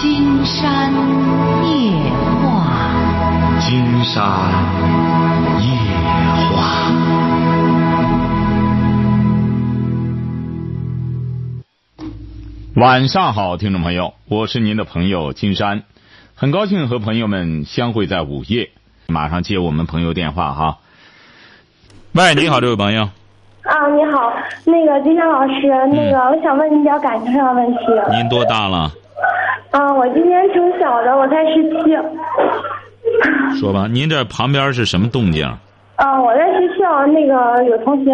金山夜话，金山夜话。晚上好，听众朋友，我是您的朋友金山，很高兴和朋友们相会在午夜。马上接我们朋友电话哈。喂，你好，这位朋友。啊，你好，那个金山老师，那个我想问你点感情上的问题。您多大了？啊，我今年挺小的，我才十七。说吧，您这旁边是什么动静？啊，我在学校那个有同学。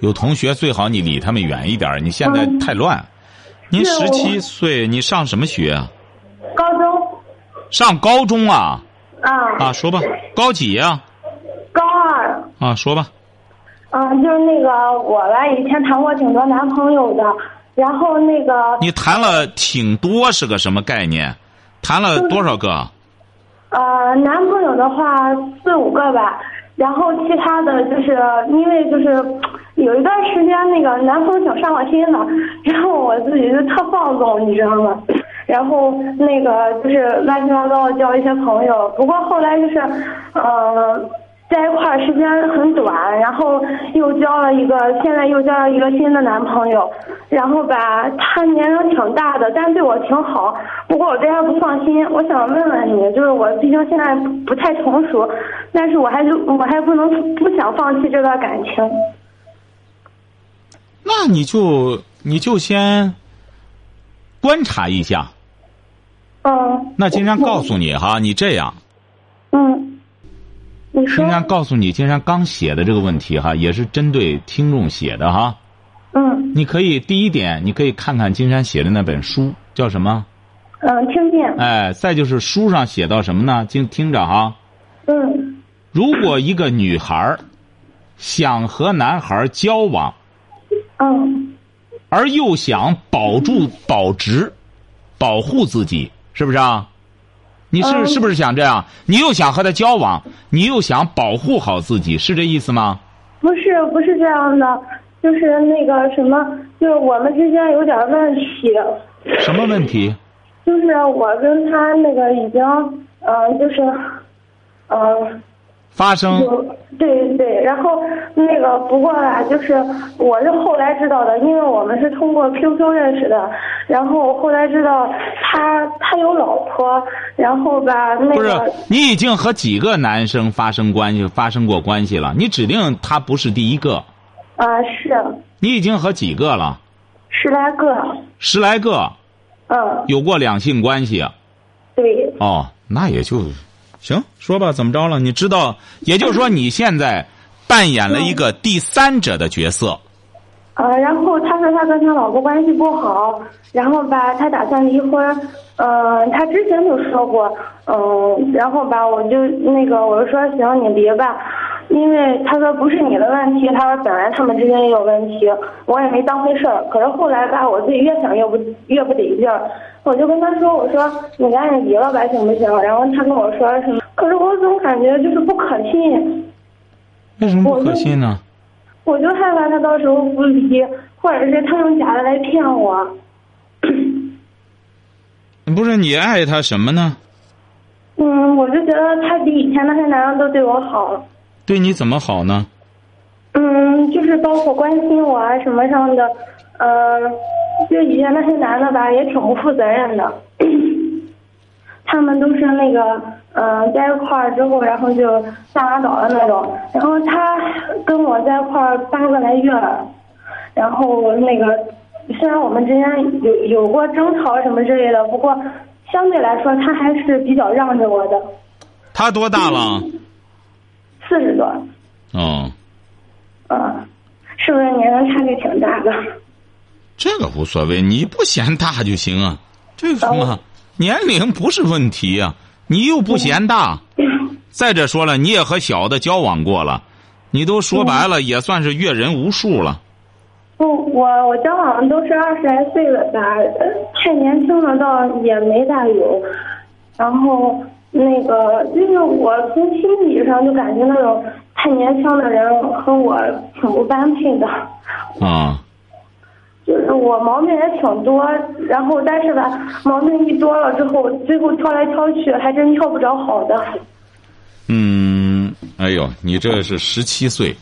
有同学最好你离他们远一点，你现在太乱。您十七岁，你上什么学啊？高中。上高中啊？啊。啊，说吧，高几呀、高二。啊？说吧。嗯，就是那个我吧，以前谈过挺多男朋友的，然后那个你谈了挺多是个什么概念？谈了多少个？呃，男朋友的话四五个吧，然后其他的就是因为就是有一段时间那个男朋友挺上我心的，然后我自己就特放纵，你知道吗？然后那个就是乱七八糟的交一些朋友，不过后来就是，呃，在一块儿时间很短，然后又交了一个，现在又交了一个新的男朋友，然后吧，他年龄挺大的，但对我挺好，不过我对他不放心，我想问问你，就是我毕竟现在不太成熟，但是我还是我还不能不想放弃这段感情。那你就你就先观察一下。嗯。那今天告诉你哈，你这样，嗯。你说金。山告诉你，金山刚写的这个问题哈，也是针对听众写的哈。嗯你可以第一点，你可以看看金山写的那本书叫什么？嗯，听见。哎，再就是书上写到什么呢？听听着哈。嗯如果一个女孩儿想和男孩儿交往，嗯而又想保住、保值、保护自己，是不是啊？你是、嗯是不是想这样？你又想和他交往，你又想保护好自己，是这意思吗？不是不是这样的，就是那个什么，就是我们之间有点问题，什么问题？就是我跟他那个已经，嗯、就是，嗯、发生对对对，然后那个不过吧，就是我是后来知道的，因为我们是通过 QQ 认识的，然后后来知道他他有老婆，然后吧那不是个你已经和几个男生发生关系、发生过关系了？你指定他不是第一个，啊、是你已经和几个了？十来个，十来个嗯有过两性关系啊？对，哦，那也就行，说吧，怎么着了？你知道，也就是说你现在扮演了一个第三者的角色。呃，然后他说他跟他老婆关系不好，然后吧，他打算离婚。嗯、他之前就说过，嗯、然后吧，我就那个我就说行，你离吧，因为他说不是你的问题，他说本来他们之间也有问题，我也没当回事儿。可是后来吧，我自己越想越不越不得劲儿，我就跟他说，我说你赶紧离了吧，行不行？然后他跟我说什么？可是我总感觉就是不可信。为什么不可信呢？我就害怕他到时候不离，或者是他用假的来骗我。不是你爱他什么呢？嗯，我就觉得他比以前那些男人都对我好。对你怎么好呢？嗯，就是包括关心我啊什么上的，呃，就以前那些男的吧，也挺不负责任的。他们都是那个，嗯、在一块儿之后，然后就下拉倒的那种。然后他跟我在一块儿八个来月了，然后那个虽然我们之间有有过争吵什么之类的，不过相对来说他还是比较让着我的。他多大了？四十多，哦，嗯，是不是年龄差距挺大的？这个无所谓，你不嫌大就行啊。这个什么年龄不是问题呀、你又不嫌大。再者说了，你也和小的交往过了，你都说白了也算是阅人无数了。不，我我交往的都是二十来岁了吧，呃太年轻了倒也没大有。然后那个就是我从心理上就感觉那种太年轻的人和我挺不般配的。啊，就是我毛病也挺多，然后但是吧，毛病一多了之后，最后挑来挑去，还真挑不着好的。嗯，哎呦，你这是十七岁，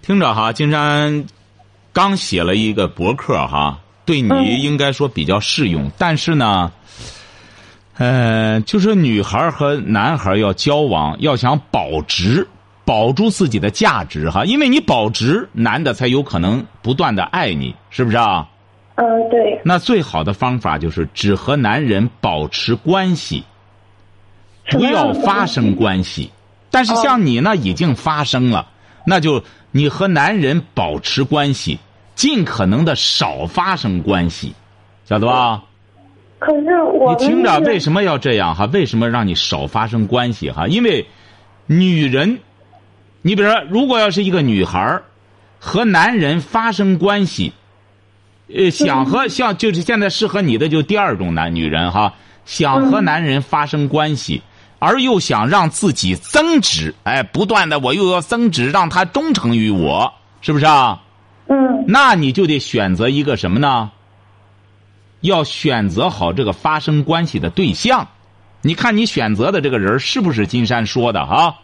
听着哈，金山刚写了一个博客哈，对你嗯应该说比较适用，但是呢，呃，就是女孩和男孩要交往，要想保值，保住自己的价值哈，因为你保值，男的才有可能不断的爱你，是不是啊？嗯，对，那最好的方法就是只和男人保持关系，不要发生关系。但是像你呢，已经发生了，那就你和男人保持关系，尽可能的少发生关系，晓得吧？可是我你听着，为什么要这样哈？为什么让你少发生关系哈？因为女人，你比如说，如果要是一个女孩儿和男人发生关系，呃，想和像就是现在适合你的就第二种男女人哈，想和男人发生关系，而又想让自己增值，哎，不断的我又要增值，让他忠诚于我，是不是啊？嗯那你就得选择一个什么呢？要选择好这个发生关系的对象。你看你选择的这个人是不是金山说的哈？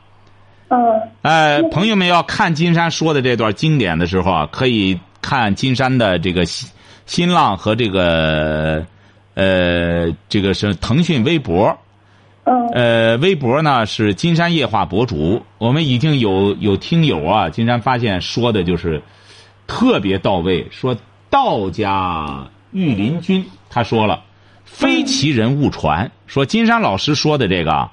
嗯呃，朋友们要看金山说的这段经典的时候啊，可以看金山的这个新新浪和这个呃这个是腾讯微博。嗯。呃，微博呢是金山夜话博主，我们已经有有听友啊，金山发现说的就是特别到位，说道家御林军，他说了，非其人勿传，说金山老师说的这个啊，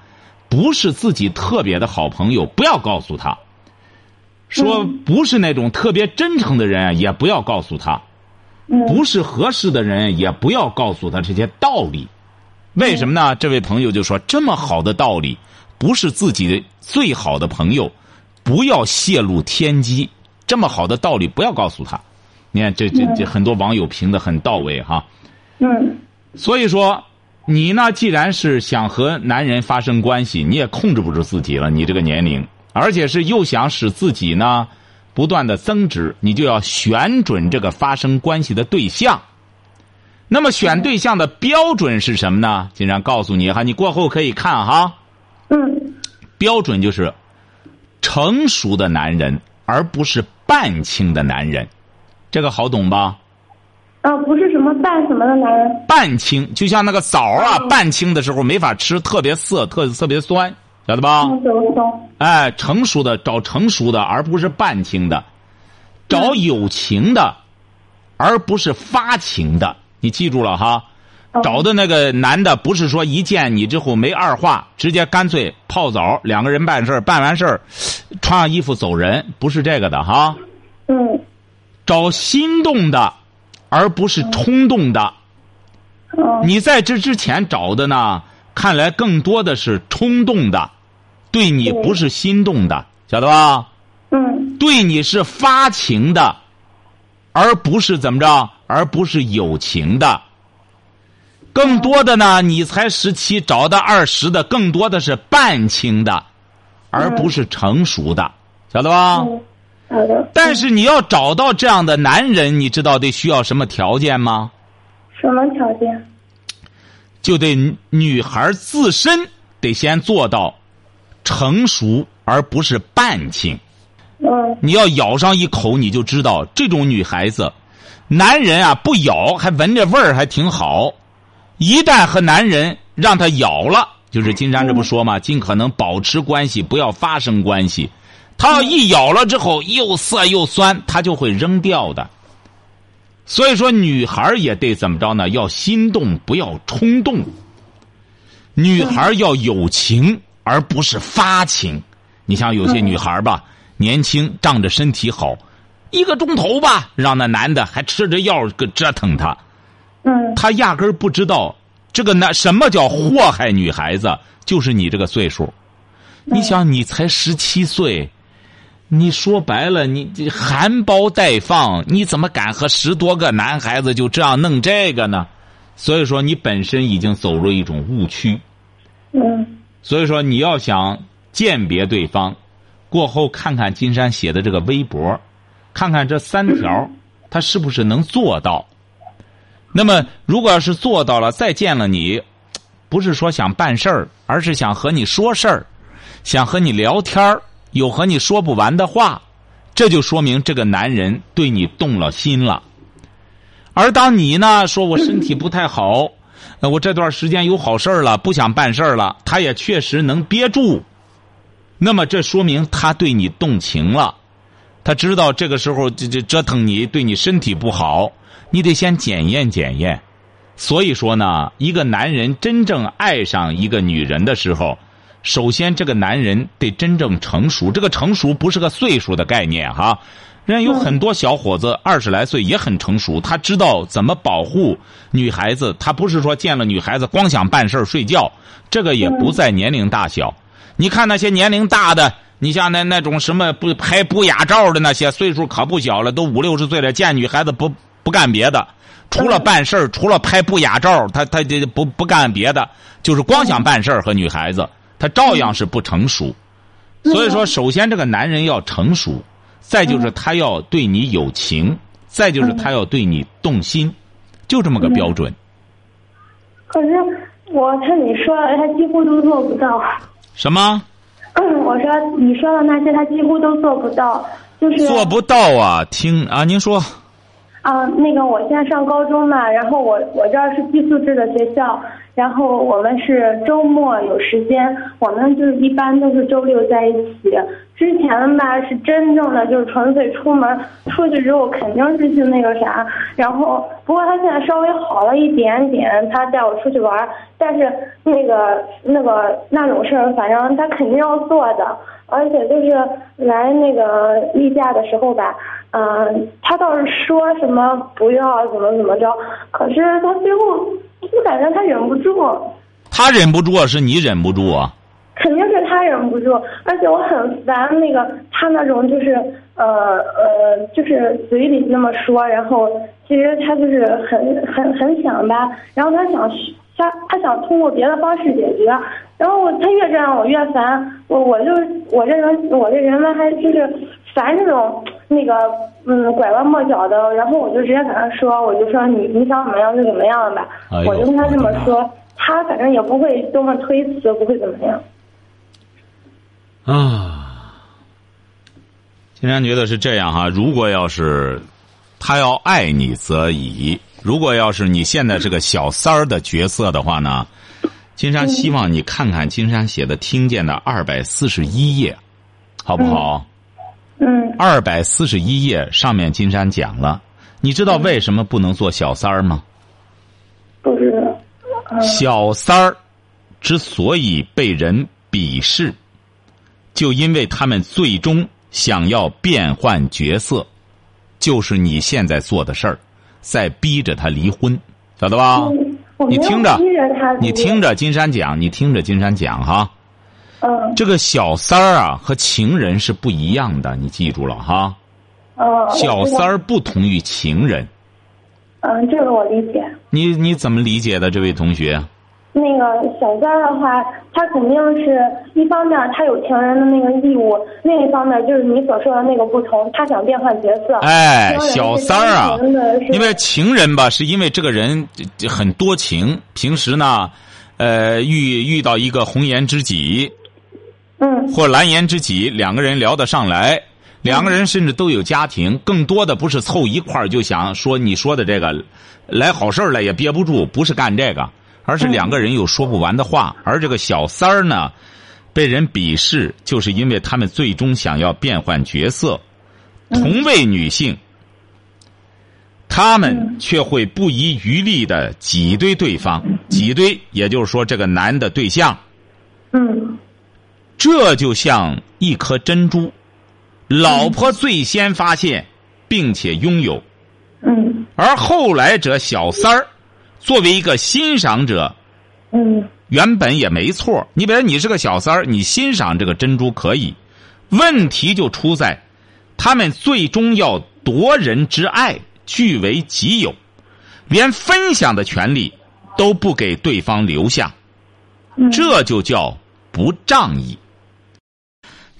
不是自己特别的好朋友，不要告诉他。说不是那种特别真诚的人，也不要告诉他；嗯不是合适的人，也不要告诉他这些道理。为什么呢？这位朋友就说：“这么好的道理，不是自己的最好的朋友，不要泄露天机。这么好的道理，不要告诉他。”你看，这这这很多网友评的很到位哈。嗯所以说，你呢，既然是想和男人发生关系，你也控制不住自己了。你这个年龄，而且是又想使自己呢不断的增值，你就要选准这个发生关系的对象。那么选对象的标准是什么呢？经常告诉你哈，你过后可以看哈。嗯标准就是成熟的男人，而不是半清的男人。这个好懂吧？啊，不是什么半什么的男人。半青，就像那个枣啊，嗯半青的时候没法吃，特别涩，特特别酸，晓得吧？哎，成熟的找成熟的，而不是半青的；找有情的，而不是发情的。你记住了哈。嗯找的那个男的，不是说一见你之后没二话，直接干脆泡澡，两个人办事儿办完事儿，穿上衣服走人，不是这个的哈。嗯找心动的，而不是冲动的。嗯你在这之前找的呢，看来更多的是冲动的，对你不是心动的，晓得吧？嗯对你是发情的，而不是怎么着，而不是友情的。更多的呢，你才十七，找到二十的，更多的是半清的，而不是成熟的，晓得吧？但是你要找到这样的男人，你知道得需要什么条件吗？什么条件？就得女孩自身得先做到成熟，而不是半情。嗯你要咬上一口，你就知道这种女孩子，男人啊不咬还闻着味儿还挺好，一旦和男人让他咬了，就是金山这不说嘛？尽可能保持关系，不要发生关系。他要一咬了之后又涩又酸，他就会扔掉的。所以说，女孩也得怎么着呢？要心动，不要冲动。女孩要有情，而不是发情。你像有些女孩吧，年轻，仗着身体好，一个钟头吧，让那男的还吃着药个折腾她，嗯她压根儿不知道这个男什么叫祸害女孩子，就是你这个岁数。你想，你才十七岁，你说白了，你这含苞待放，你怎么敢和十多个男孩子就这样弄这个呢？所以说，你本身已经走入一种误区。嗯所以说，你要想鉴别对方，过后看看金山写的这个微博，看看这三条，他是不是能做到？那么，如果要是做到了，再见了你，不是说想办事儿，而是想和你说事儿，想和你聊天儿，有和你说不完的话，这就说明这个男人对你动了心了。而当你呢说我身体不太好，我这段时间有好事儿了，不想办事儿了，他也确实能憋住。那么这说明他对你动情了，他知道这个时候这这折腾你对你身体不好，你得先检验检验。所以说呢，一个男人真正爱上一个女人的时候，首先这个男人得真正成熟。这个成熟不是个岁数的概念哈，人有很多小伙子二十来岁也很成熟，他知道怎么保护女孩子，他不是说见了女孩子光想办事睡觉，这个也不在年龄大小。你看那些年龄大的，你像那那种什么不拍不雅照的那些，岁数可不小了，都五六十岁了，见女孩子不不干别的，除了办事除了拍不雅照，他他就不不干别的，就是光想办事和女孩子，他照样是不成熟。所以说，首先这个男人要成熟，再就是他要对你有情，再就是他要对你动心，就这么个标准。可是我听你说，他几乎都做不到。什么？我说你说的那些，他几乎都做不到，就是做不到啊！听啊，您说。啊，那个我现在上高中嘛，然后我我这儿是寄宿制的学校，然后我们是周末有时间，我们就是一般都是周六在一起。之前吧是真正的就是纯粹出门，出去之后肯定是去那个啥，然后不过他现在稍微好了一点点，他带我出去玩，但是那个那个那种事儿，反正他肯定要做的，而且就是来那个例假的时候吧。嗯，他倒是说什么不要怎么怎么着，可是他最后我感觉他忍不住。他忍不住是你忍不住啊？肯定是他忍不住，而且我很烦那个他那种就是呃呃，就是嘴里那么说，然后其实他就是很很很想吧，然后他想他他想通过别的方式解决，然后他越这样我越烦，我我就我这人我这人呢还就是烦这种。那个嗯，拐弯抹角的，然后我就直接跟他说，我就说你你想怎么样就怎么样吧，我就跟他这么说，他反正也不会多么推辞，不会怎么样。啊，金山觉得是这样哈，如果要是他要爱你则已，如果要是你现在是个小三儿的角色的话呢，金山希望你看看金山写的《听见》的二百四十一页，好不好？嗯，二百四十一页上面金山讲了，你知道为什么不能做小三儿吗？不知道。小三儿之所以被人鄙视，就因为他们最终想要变换角色，就是你现在做的事儿，在逼着他离婚，晓得吧？你听着，你听着金山讲，你听着金山讲哈。嗯，这个小三儿啊和情人是不一样的，你记住了哈。嗯，小三儿不同于情人。嗯，这个我理解。你你怎么理解的，这位同学？那个小三儿的话，他肯定是一方面他有情人的那个义务，另一方面就是你所说的那个不同，他想变换角色。哎，小三儿啊，因为情人吧，是因为这个人很多情，平时呢，呃，遇遇到一个红颜知己。嗯，或蓝颜知己，两个人聊得上来，两个人甚至都有家庭，更多的不是凑一块儿就想说你说的这个，来好事儿了也憋不住，不是干这个，而是两个人有说不完的话。而这个小三儿呢，被人鄙视，就是因为他们最终想要变换角色，同为女性，他们却会不遗余力的挤兑对方，挤兑，也就是说这个男的对象，嗯。这就像一颗珍珠，老婆最先发现，并且拥有，嗯，而后来者小三儿，作为一个欣赏者，嗯，原本也没错。你比如你是个小三儿，你欣赏这个珍珠可以，问题就出在，他们最终要夺人之爱据为己有，连分享的权利都不给对方留下，这就叫不仗义。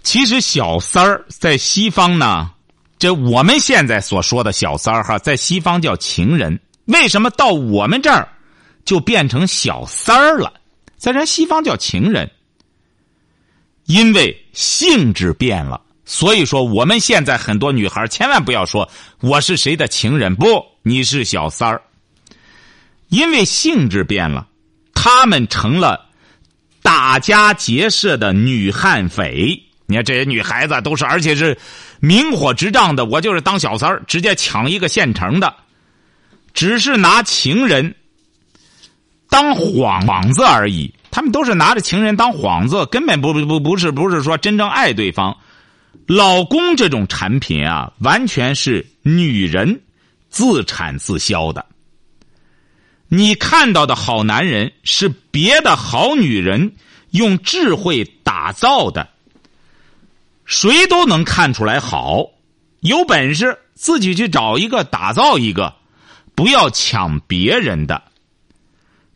其实小三儿在西方呢，这我们现在所说的小三儿哈，在西方叫情人，为什么到我们这儿就变成小三儿了？在人西方叫情人，因为性质变了。所以说，我们现在很多女孩千万不要说我是谁的情人，不，你是小三儿。因为性质变了，他们成了打家劫舍的女悍匪。你看这些女孩子都是，而且是明火执仗的。我就是当小三儿，直接抢一个现成的，只是拿情人当幌子而已。他们都是拿着情人当幌子，根本不不不是不是说真正爱对方。老公这种产品啊，完全是女人自产自销的。你看到的好男人是别的好女人用智慧打造的，谁都能看出来好。有本事自己去找一个，打造一个，不要抢别人的。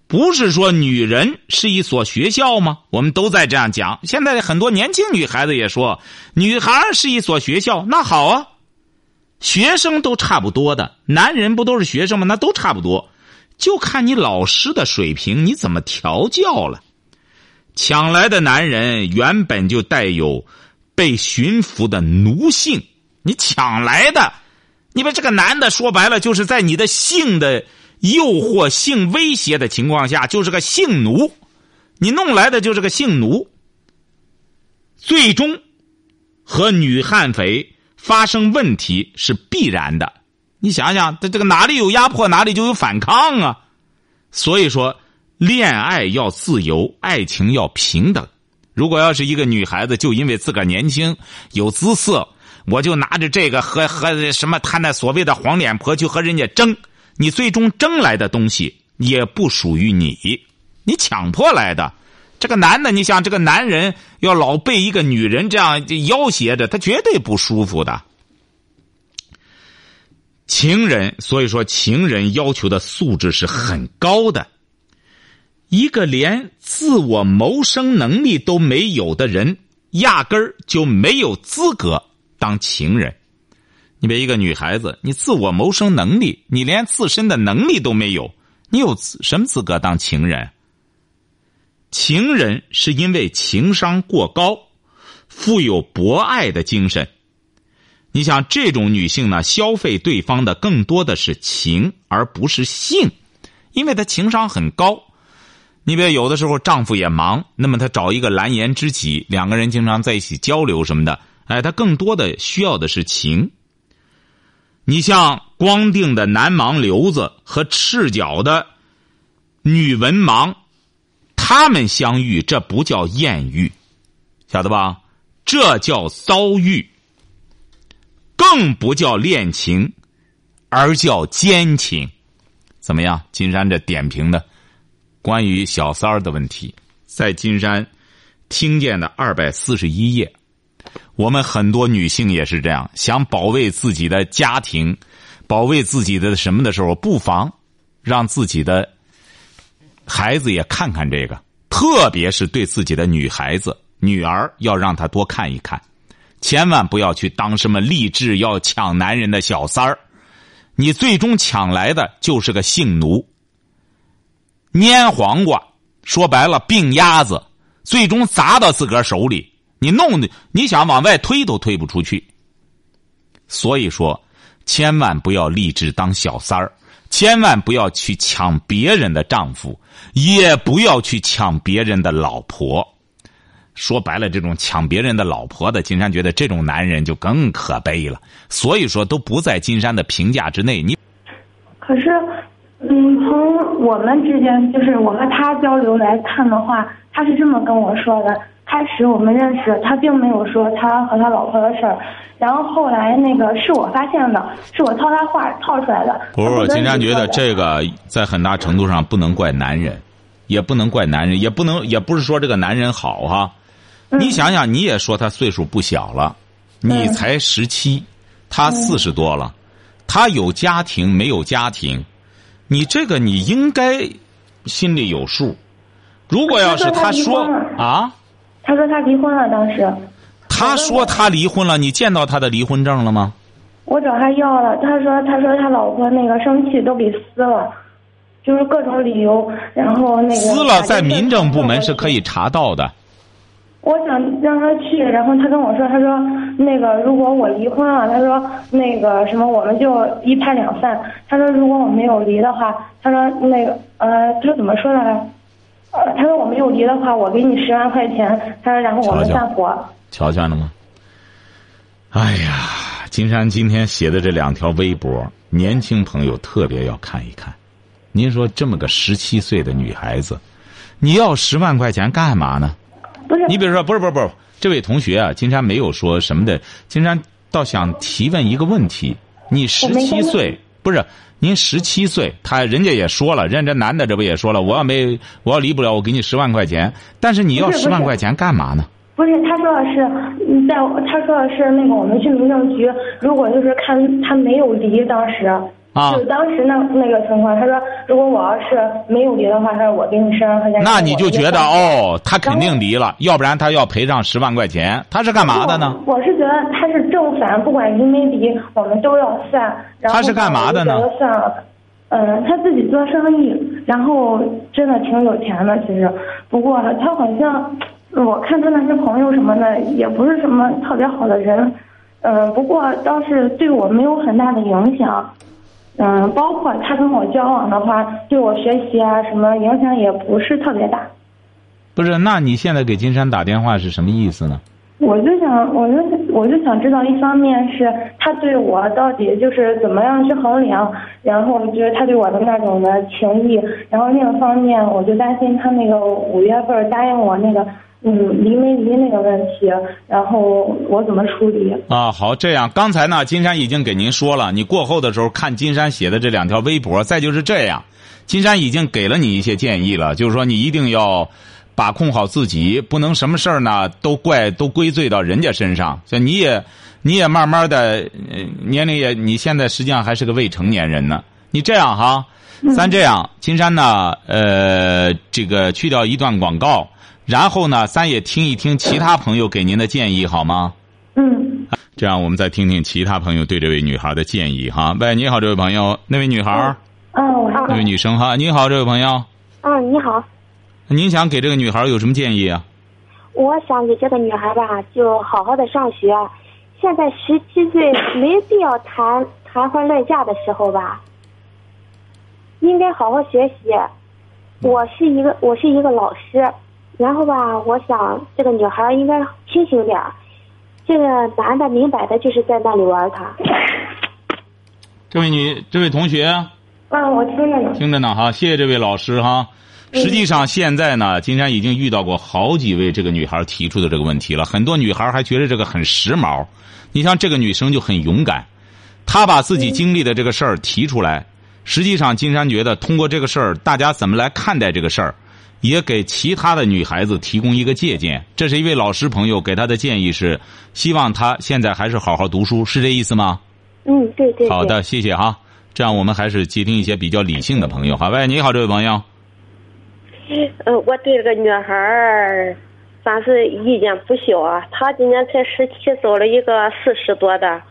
不是说女人是一所学校吗？我们都在这样讲。现在很多年轻女孩子也说，女孩是一所学校。那好啊，学生都差不多的，男人不都是学生吗？那都差不多，就看你老师的水平，你怎么调教了。抢来的男人原本就带有被驯服的奴性，你抢来的，因为这个男的说白了，就是在你的性的。诱惑、性威胁的情况下，就是个性奴，你弄来的就是个性奴，最终和女悍匪发生问题是必然的。你想想，这这个哪里有压迫，哪里就有反抗啊。所以说，恋爱要自由，爱情要平等。如果要是一个女孩子，就因为自个儿年轻有姿色，我就拿着这个和和什么他那所谓的黄脸婆去和人家争。你最终争来的东西也不属于你，你强迫来的。这个男的，你想这个男人要老被一个女人这样要挟着，他绝对不舒服的。情人，所以说情人要求的素质是很高的。一个连自我谋生能力都没有的人，压根儿就没有资格当情人。你别一个女孩子，你自我谋生能力，你连自身的能力都没有，你有什么资格当情人？情人是因为情商过高，富有博爱的精神。你想这种女性呢，消费对方的更多的是情，而不是性，因为她情商很高。你别有的时候丈夫也忙，那么她找一个蓝颜知己，两个人经常在一起交流什么的，哎，他更多的需要的是情。你像光腚的男盲流子和赤脚的女文盲，他们相遇，这不叫艳遇，晓得吧？这叫遭遇，更不叫恋情，而叫奸情。怎么样？金山这点评的关于小三儿的问题，在金山听见的二百四十一页。我们很多女性也是这样，想保卫自己的家庭，保卫自己的什么的时候，不妨让自己的孩子也看看这个，特别是对自己的女孩子、女儿，要让她多看一看，千万不要去当什么励志要抢男人的小三儿，你最终抢来的就是个性奴、蔫黄瓜，说白了病鸭子，最终砸到自个儿手里。你弄的，你想往外推都推不出去。所以说，千万不要立志当小三儿，千万不要去抢别人的丈夫，也不要去抢别人的老婆。说白了，这种抢别人的老婆的，金山觉得这种男人就更可悲了。所以说，都不在金山的评价之内。你可是，嗯，从我们之间，就是我和他交流来看的话，他是这么跟我说的。开始我们认识，他并没有说他和他老婆的事儿，然后后来那个是我发现的，是我套他话套出来的。不是，金山觉得这个在很大程度上不能怪男人，也不能怪男人，也不能也不是说这个男人好哈。你想想，你也说他岁数不小了，你才十七，他四十多了，他有家庭没有家庭，你这个你应该心里有数。如果要是他说啊。他说他离婚了，当时。他说他离婚了，你见到他的离婚证了吗？我找他要了，他说他说他老婆那个生气都给撕了，就是各种理由，然后那个撕了，在民政部门是可以查到的。我想让他去，然后他跟我说，他说那个如果我离婚了，他说那个什么我们就一拍两散。他说如果我没有离的话，他说那个呃，他说怎么说的？呃，他说我没有离的话，我给你十万块钱。他说然后我们散伙。瞧见了吗？哎呀，金山今天写的这两条微博，年轻朋友特别要看一看。您说这么个十七岁的女孩子，你要十万块钱干嘛呢？不是，你比如说，不是不是不是，这位同学啊，金山没有说什么的，金山倒想提问一个问题：你十七岁，不是您十七岁，他人家也说了，人家这男的这不也说了，我要没我要离不了，我给你十万块钱，但是你要十万块钱干嘛呢？不是，他说的是在，他说的是那个我们去民政局，如果就是看他没有离，当时。啊，就当时那那个情况，他说如果我要是没有离的话，他说我给你十万块钱。那你就觉得哦，他肯定离了，要不然他要赔上十万块钱，他是干嘛的呢？我是觉得他是正反，不管离没离，我们都要散。他是干嘛的呢？算了，嗯，他自己做生意，然后真的挺有钱的，其实。不过他好像，我看他那些朋友什么的，也不是什么特别好的人。嗯，不过倒是对我没有很大的影响。嗯，包括他跟我交往的话，对我学习啊什么影响也不是特别大。不是，那你现在给金山打电话是什么意思呢？我就想，我就我就想知道，一方面是他对我到底就是怎么样去衡量，然后就是他对我的那种的情谊，然后另一方面，我就担心他那个五月份答应我那个。嗯，离没离那个问题，然后我怎么处理？啊，好，这样，刚才呢，金山已经给您说了，你过后的时候看金山写的这两条微博，再就是这样，金山已经给了你一些建议了，就是说你一定要把控好自己，不能什么事儿呢都怪都归罪到人家身上。像你也，你也慢慢的，年龄也，你现在实际上还是个未成年人呢。你这样哈，咱这样，金山呢，呃，这个去掉一段广告。然后呢，咱也听一听其他朋友给您的建议，好吗？嗯。这样，我们再听听其他朋友对这位女孩的建议哈。喂，你好，这位朋友，那位女孩。嗯，我好。那位女生哈，你好，这位朋友。嗯，你好。您想给这个女孩有什么建议啊？我想给这个女孩吧，就好好的上学。现在十七岁，没必要谈谈婚论嫁的时候吧。应该好好学习。我是一个，我是一个老师。然后吧，我想这个女孩应该清醒点儿，这个男的明摆的就是在那里玩她。这位女，这位同学。嗯，我听着呢。听着呢哈，谢谢这位老师哈。实际上现在呢，金山已经遇到过好几位这个女孩提出的这个问题了，很多女孩还觉得这个很时髦。你像这个女生就很勇敢，她把自己经历的这个事儿提出来。实际上，金山觉得通过这个事儿，大家怎么来看待这个事儿？也给其他的女孩子提供一个借鉴。这是一位老师朋友给他的建议是，希望他现在还是好好读书，是这意思吗？嗯，对对。好的，谢谢哈。这样我们还是接听一些比较理性的朋友好。喂，你好，这位朋友。呃，我对这个女孩儿算是意见不小啊。她今年才十七，找了一个四十多的，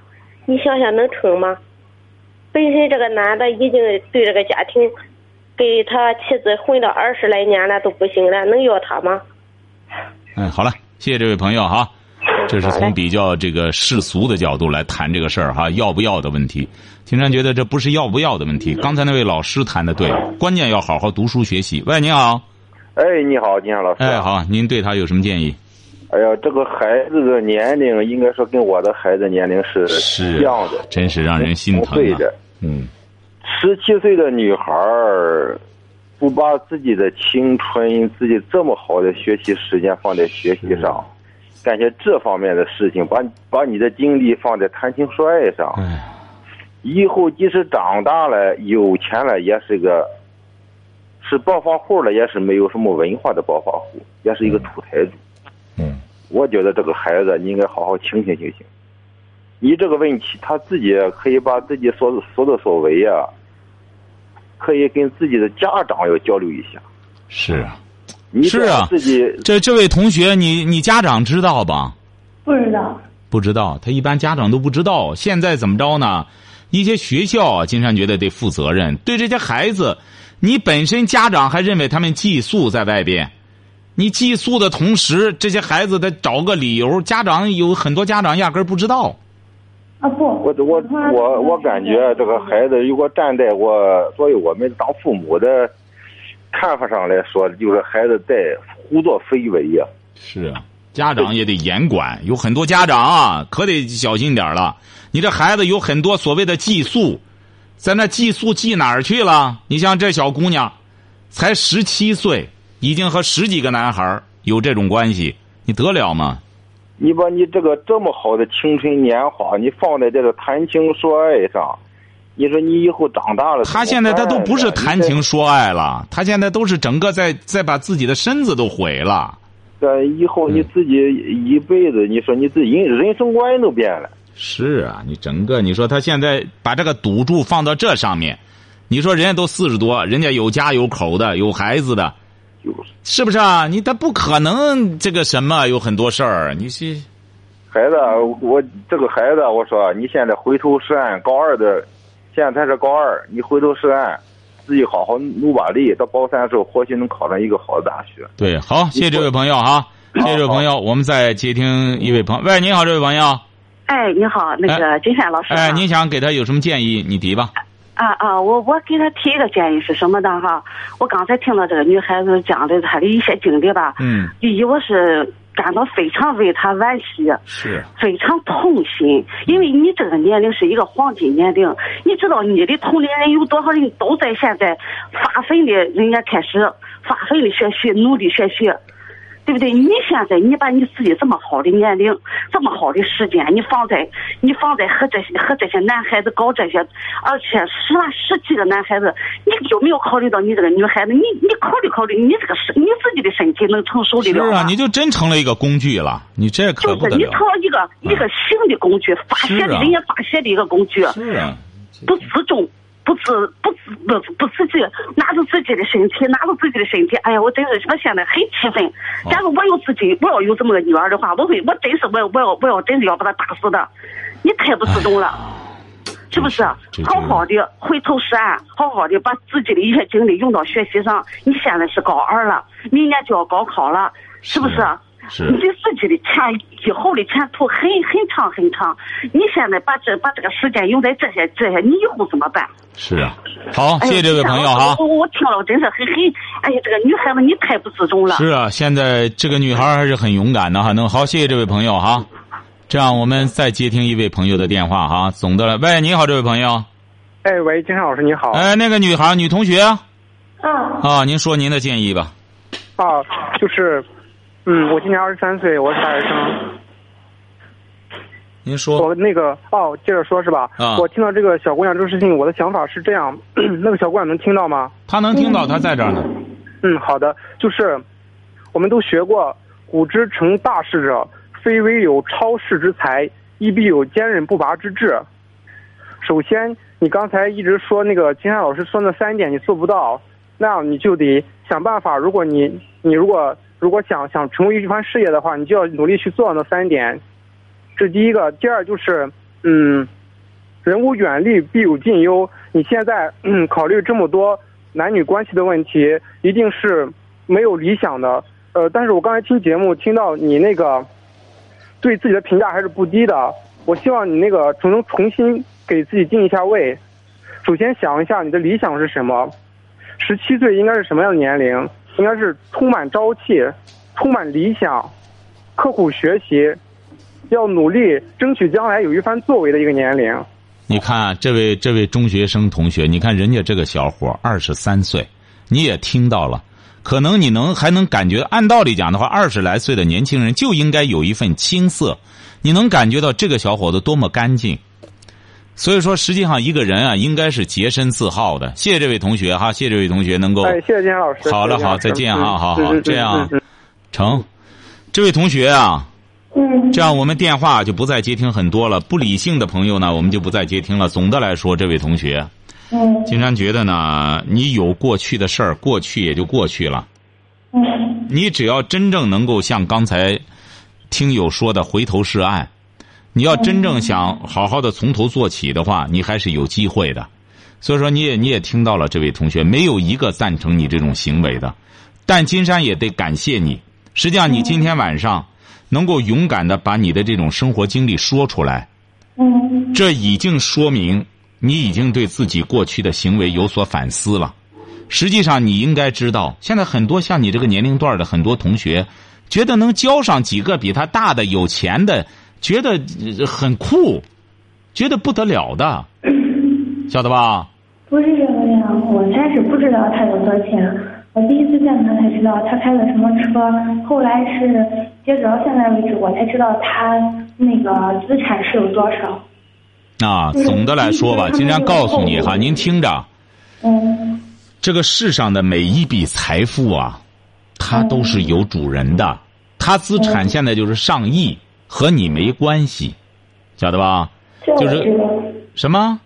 你想想能成吗？本身这个男的已经对这个家庭。给他妻子混了二十来年了都不行了，能要他吗？嗯，好了，谢谢这位朋友哈。这是从比较这个世俗的角度来谈这个事儿哈，要不要的问题。金山觉得这不是要不要的问题。刚才那位老师谈的对，关键要好好读书学习。喂，你好。哎，你好，金山老师。哎，好，您对他有什么建议？哎呀，这个孩子的年龄应该说跟我的孩子年龄是一样的，真是让人心疼啊。嗯。十七岁的女孩儿，不把自己的青春、自己这么好的学习时间放在学习上，干些这方面的事情，把把你的精力放在谈情说爱上，以后即使长大了、有钱了，也是个是暴发户了，也是没有什么文化的暴发户，也是一个土财主。嗯，我觉得这个孩子你应该好好清醒清醒。你这个问题，他自己可以把自己所所作所为呀。可以跟自己的家长要交流一下。是啊，是啊，自己这这位同学，你你家长知道吧？不知道。不知道，他一般家长都不知道。现在怎么着呢？一些学校啊，金山觉得得负责任，对这些孩子，你本身家长还认为他们寄宿在外边，你寄宿的同时，这些孩子得找个理由。家长有很多家长压根儿不知道。啊不，我我我我感觉这个孩子，如果站在我作为我们当父母的看法上来说，就是孩子在胡作非为呀。是啊，家长也得严管，有很多家长啊，可得小心点了。你这孩子有很多所谓的寄宿，在那寄宿寄哪儿去了？你像这小姑娘，才十七岁，已经和十几个男孩有这种关系，你得了吗？你把你这个这么好的青春年华，你放在这个谈情说爱上，你说你以后长大了，他现在他都不是谈情说爱了，他现在都是整个在在把自己的身子都毁了。这以后你自己一辈子，你说你自己人人生观都变了。是啊，你整个你说他现在把这个赌注放到这上面，你说人家都四十多，人家有家有口的，有孩子的，是不是啊？你他不可能这个什么有很多事儿，你是孩子，我这个孩子，我说你现在回头是岸，高二的，现在他是高二，你回头是岸，自己好好努把力，到高三的时候或许能考上一个好的大学。对，好，谢谢这位朋友哈，谢谢这位朋友，我们再接听一位朋友。喂，你好，这位朋友。哎，你好，那个金山老师。哎，您想给他有什么建议？你提吧。啊啊，我我给他提一个建议是什么呢？哈，我刚才听到这个女孩子讲的她的一些经历吧。嗯。第一，我是感到非常为她惋惜。是。非常痛心，因为你这个年龄是一个黄金年龄，你知道你的同龄人有多少人都在现在发奋的，人家开始发奋的学习，努力学习。对不对？你现在你把你自己这么好的年龄，这么好的时间，你放在你放在和这些和这些男孩子搞这些，而且十来十几个男孩子，你有没有考虑到你这个女孩子？你你考虑考虑，你这个身你自己的身体能承受得了吗？是啊，你就真成了一个工具了，你这可不得了。就是你成了一个一个性的工具，发泄的人家发泄的一个工具，是啊，不自重。不自不自不不自己拿着自己的身体，拿着自己的身体，哎呀，我真是我现在很气愤。假如我有自己，我要有这么个女儿的话，我会，我真是我要我要我要真是要把她打死的。你太不自重了，是不是？好好的回头是岸，好好的把自己的一些精力用到学习上。你现在是高二了，明年就要高考了，是不是？是你自己的前以后的前途很很长很长，你现在把这把这个时间用在这些这些，你以后怎么办？是啊，好，谢谢这位朋友哈。我我听了，我真是很很，哎呀，这个女孩子你太不自重了。是啊，现在这个女孩还是很勇敢的哈。能好，谢谢这位朋友哈。这样，我们再接听一位朋友的电话哈。总的来，喂，你好，这位朋友。哎，喂，金山老师你好。哎，那个女孩，女同学。嗯。啊，您说您的建议吧。啊，就是。嗯，我今年二十三岁，我是大学生。您说。我那个哦，接着说是吧？啊。我听到这个小姑娘这个事情，我的想法是这样：那个小姑娘能听到吗？她能听到，她在这儿呢。嗯，好的。就是，我们都学过“古之成大事者，非为有超世之才，亦必有坚韧不拔之志”。首先，你刚才一直说那个金山老师说那三点你做不到，那样你就得想办法。如果你你如果。如果想想成为一番事业的话，你就要努力去做那三点，这第一个。第二就是，嗯，人无远虑，必有近忧。你现在嗯考虑这么多男女关系的问题，一定是没有理想的。呃，但是我刚才听节目听到你那个对自己的评价还是不低的。我希望你那个重重新给自己定一下位。首先想一下你的理想是什么？十七岁应该是什么样的年龄？应该是充满朝气、充满理想、刻苦学习、要努力争取将来有一番作为的一个年龄。你看，这位这位中学生同学，你看人家这个小伙二十三岁，你也听到了，可能你能还能感觉，按道理讲的话，二十来岁的年轻人就应该有一份青涩，你能感觉到这个小伙子多么干净。所以说，实际上一个人啊，应该是洁身自好的。谢谢这位同学哈，谢谢这位同学能够。哎，谢谢金老师。好了，好，再见哈，好好，这样，成，这位同学啊，嗯，这样我们电话就不再接听很多了。不理性的朋友呢，我们就不再接听了。总的来说，这位同学，嗯，金山觉得呢，你有过去的事儿，过去也就过去了。嗯，你只要真正能够像刚才听友说的回头是岸。你要真正想好好的从头做起的话，你还是有机会的。所以说，你也你也听到了，这位同学没有一个赞成你这种行为的，但金山也得感谢你。实际上，你今天晚上能够勇敢的把你的这种生活经历说出来，嗯这已经说明你已经对自己过去的行为有所反思了。实际上，你应该知道，现在很多像你这个年龄段的很多同学，觉得能交上几个比他大的、有钱的，觉得呃很酷，觉得不得了的，晓得吧？不是这个样，我开始不知道他有多钱，我第一次见他才知道他开的什么车，后来是截止到现在为止，我才知道他那个资产是有多少。啊，嗯总的来说吧，嗯金山告诉你哈，您听着，嗯。这个世上的每一笔财富啊，它都是有主人的，它资产现在就是上亿，和你没关系，晓得吧？就是什么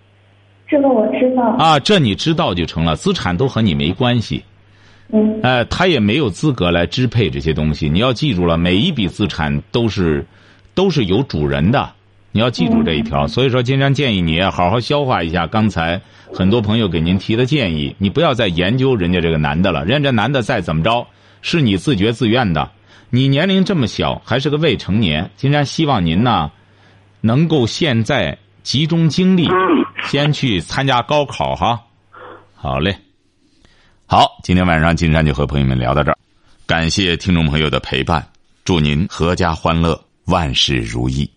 这个我知道。啊？这你知道就成了，资产都和你没关系。嗯哎，他也没有资格来支配这些东西。你要记住了，每一笔资产都是都是有主人的，你要记住这一条。所以说，金山建议你好好消化一下刚才很多朋友给您提的建议，你不要再研究人家这个男的了。人家这男的再怎么着，是你自觉自愿的。你年龄这么小，还是个未成年，金山希望您呢，能够现在集中精力，先去参加高考哈。好嘞。好，今天晚上金山就和朋友们聊到这儿，感谢听众朋友的陪伴，祝您阖家欢乐，万事如意。